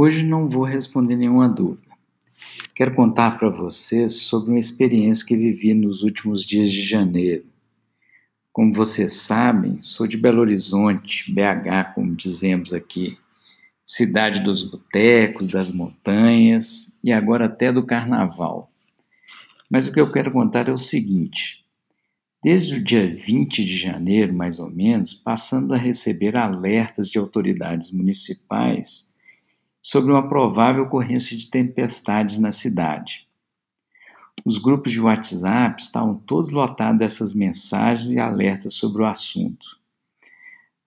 Hoje não vou responder nenhuma dúvida. Quero contar para vocês sobre uma experiência que vivi nos últimos dias de janeiro. Como vocês sabem, sou de Belo Horizonte, BH, como dizemos aqui, cidade dos botecos, das montanhas e agora até do carnaval. Mas o que eu quero contar é o seguinte: desde o dia 20 de janeiro, mais ou menos, passando a receber alertas de autoridades municipais sobre uma provável ocorrência de tempestades na cidade. Os grupos de WhatsApp estavam todos lotados dessas mensagens e alertas sobre o assunto.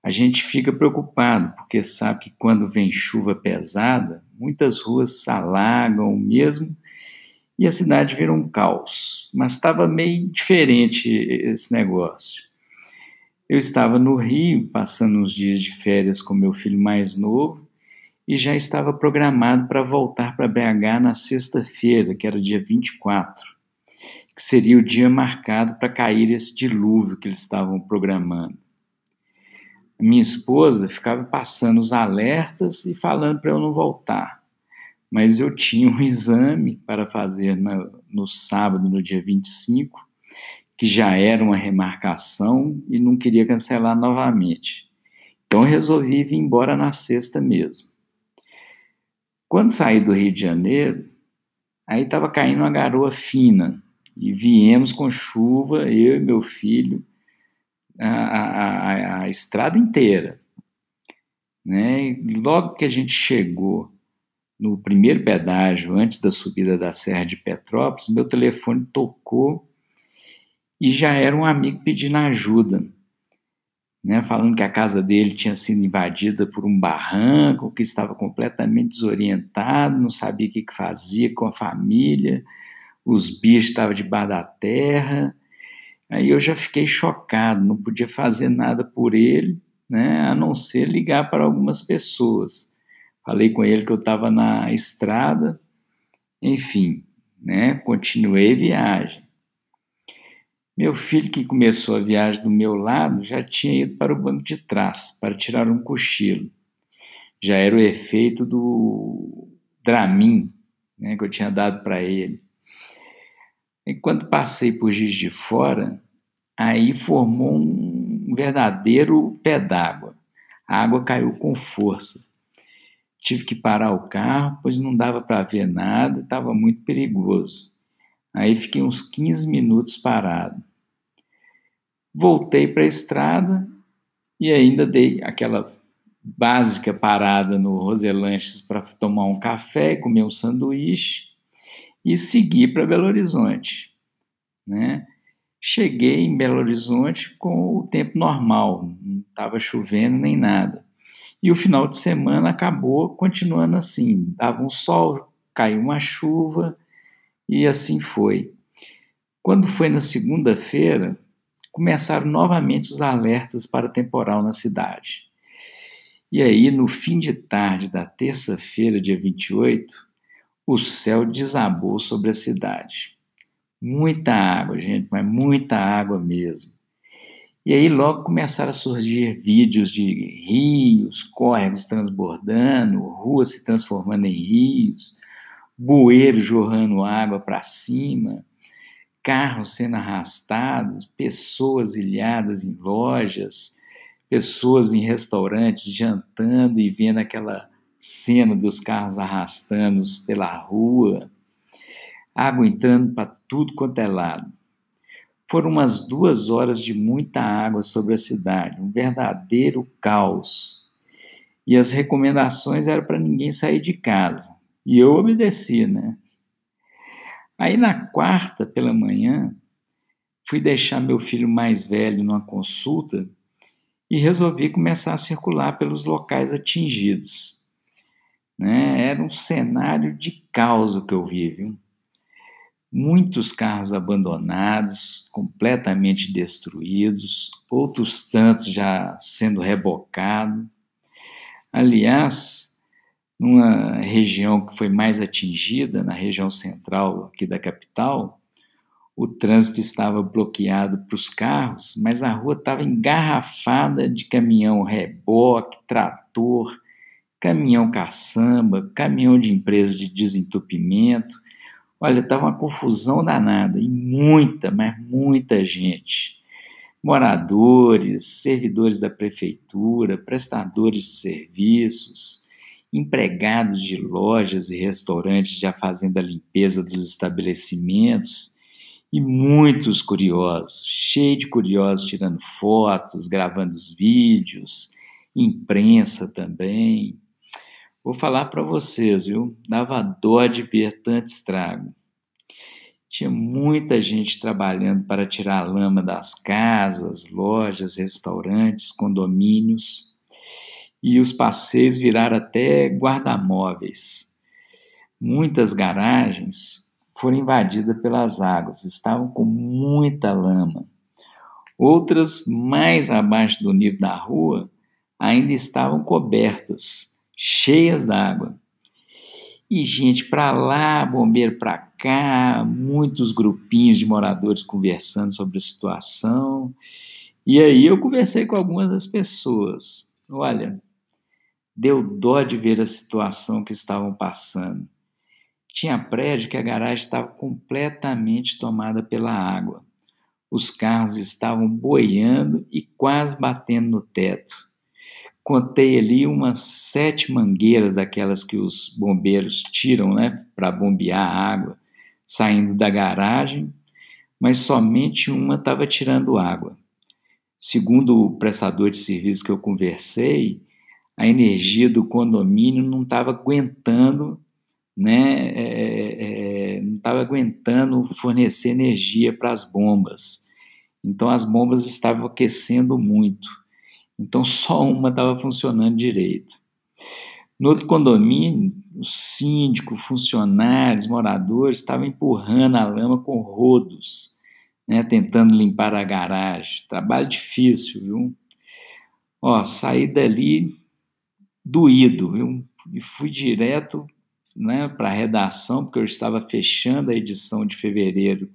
A gente fica preocupado porque sabe que quando vem chuva pesada, muitas ruas se alagam mesmo e a cidade vira um caos. Mas estava meio diferente esse negócio. Eu estava no Rio, passando uns dias de férias com meu filho mais novo, e já estava programado para voltar para BH na sexta-feira, que era dia 24, que seria o dia marcado para cair esse dilúvio que eles estavam programando. Minha esposa ficava passando os alertas e falando para eu não voltar, mas eu tinha um exame para fazer no, no sábado, no dia 25, que já era uma remarcação e não queria cancelar novamente. Então resolvi vir embora na sexta mesmo. Quando saí do Rio de Janeiro, aí estava caindo uma garoa fina e viemos com chuva, eu e meu filho, a, a, a, a estrada inteira. Né? E logo que a gente chegou no primeiro pedágio, antes da subida da Serra de Petrópolis, meu telefone tocou e já era um amigo pedindo ajuda né, falando que a casa dele tinha sido invadida por um barranco, que estava completamente desorientado, não sabia o que, fazia com a família, os bichos estavam debaixo da terra. Aí eu já fiquei chocado, não podia fazer nada por ele, né, a não ser ligar para algumas pessoas. Falei com ele que eu estava na estrada, enfim, né, continuei viagem. Meu filho, que começou a viagem do meu lado, já tinha ido para o banco de trás para tirar um cochilo. Já era o efeito do Dramin né, que eu tinha dado para ele. E quando passei por Giz de Fora, aí formou um verdadeiro pé d'água. A água caiu com força. Tive que parar o carro, pois não dava para ver nada, estava muito perigoso. Aí fiquei uns 15 minutos parado. Voltei para a estrada e ainda dei aquela básica parada no Roselanches para tomar um café, comer um sanduíche e segui para Belo Horizonte. Né? Cheguei em Belo Horizonte com o tempo normal, não estava chovendo nem nada. E o final de semana acabou continuando assim: dava um sol, caiu uma chuva e assim foi. Quando foi na segunda-feira, começaram novamente os alertas para temporal na cidade. E aí, no fim de tarde da terça-feira, dia 28, o céu desabou sobre a cidade. Muita água, gente, mas muita água mesmo. E aí logo começaram a surgir vídeos de rios, córregos transbordando, ruas se transformando em rios, bueiros jorrando água para cima, carros sendo arrastados, pessoas ilhadas em lojas, pessoas em restaurantes jantando e vendo aquela cena dos carros arrastando pela rua, água entrando para tudo quanto é lado. Foram umas duas horas de muita água sobre a cidade, um verdadeiro caos. E as recomendações eram para ninguém sair de casa. E eu obedeci, né? Aí na quarta pela manhã, fui deixar meu filho mais velho numa consulta e resolvi começar a circular pelos locais atingidos. Né? Era um cenário de caos que eu vi, viu? Muitos carros abandonados, completamente destruídos, outros tantos já sendo rebocados. Aliás, numa região que foi mais atingida, na região central aqui da capital, o trânsito estava bloqueado para os carros, mas a rua estava engarrafada de caminhão reboque, trator, caminhão caçamba, caminhão de empresa de desentupimento. Olha, estava uma confusão danada e muita, mas muita gente. Moradores, servidores da prefeitura, prestadores de serviços, empregados de lojas e restaurantes já fazendo a limpeza dos estabelecimentos e muitos curiosos, cheio de curiosos tirando fotos, gravando os vídeos, imprensa também. Vou falar para vocês, viu? Dava dó de ver tanto estrago. Tinha muita gente trabalhando para tirar a lama das casas, lojas, restaurantes, condomínios. E os passeios viraram até guarda-móveis. Muitas garagens foram invadidas pelas águas, estavam com muita lama. Outras, mais abaixo do nível da rua, ainda estavam cobertas, cheias d'água. E gente para lá, bombeiro para cá, muitos grupinhos de moradores conversando sobre a situação. E aí eu conversei com algumas das pessoas. Olha, deu dó de ver a situação que estavam passando. Tinha prédio que a garagem estava completamente tomada pela água. Os carros estavam boiando e quase batendo no teto. Contei ali umas sete mangueiras daquelas que os bombeiros tiram né, para bombear a água, saindo da garagem, mas somente uma estava tirando água. Segundo o prestador de serviço que eu conversei, a energia do condomínio não estava aguentando né, é, é, é, não estava aguentando fornecer energia para as bombas. Então as bombas estavam aquecendo muito. Então só uma estava funcionando direito. No outro condomínio, o síndico, funcionários, moradores estavam empurrando a lama com rodos, né, tentando limpar a garagem. Trabalho difícil, viu? Ó, saí dali doído, viu? E fui direto né, para a redação, porque eu estava fechando a edição de fevereiro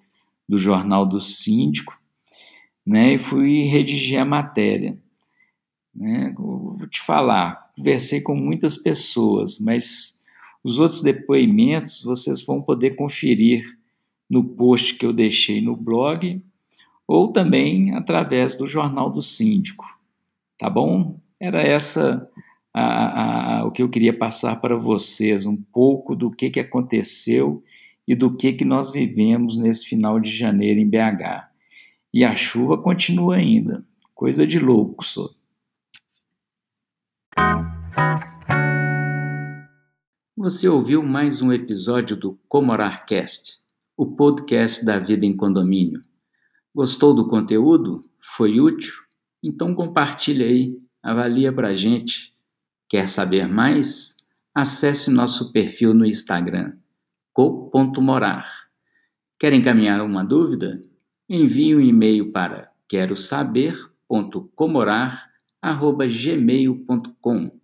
do Jornal do Síndico, né, e fui redigir a matéria. Né, vou te falar, conversei com muitas pessoas, mas os outros depoimentos vocês vão poder conferir no post que eu deixei no blog ou também através do Jornal do Síndico. Tá bom? Era essa a, a, o que eu queria passar para vocês, um pouco do que, que aconteceu e do que, que nós vivemos nesse final de janeiro em BH. E a chuva continua ainda, coisa de louco, só. Você ouviu mais um episódio do Comorarcast, o podcast da vida em condomínio. Gostou do conteúdo? Foi útil? Então compartilha aí, avalia pra gente Quer saber mais? Acesse nosso perfil no Instagram, co.morar. Quer encaminhar uma dúvida? Envie um e-mail para quero saber.comorar.gmail.com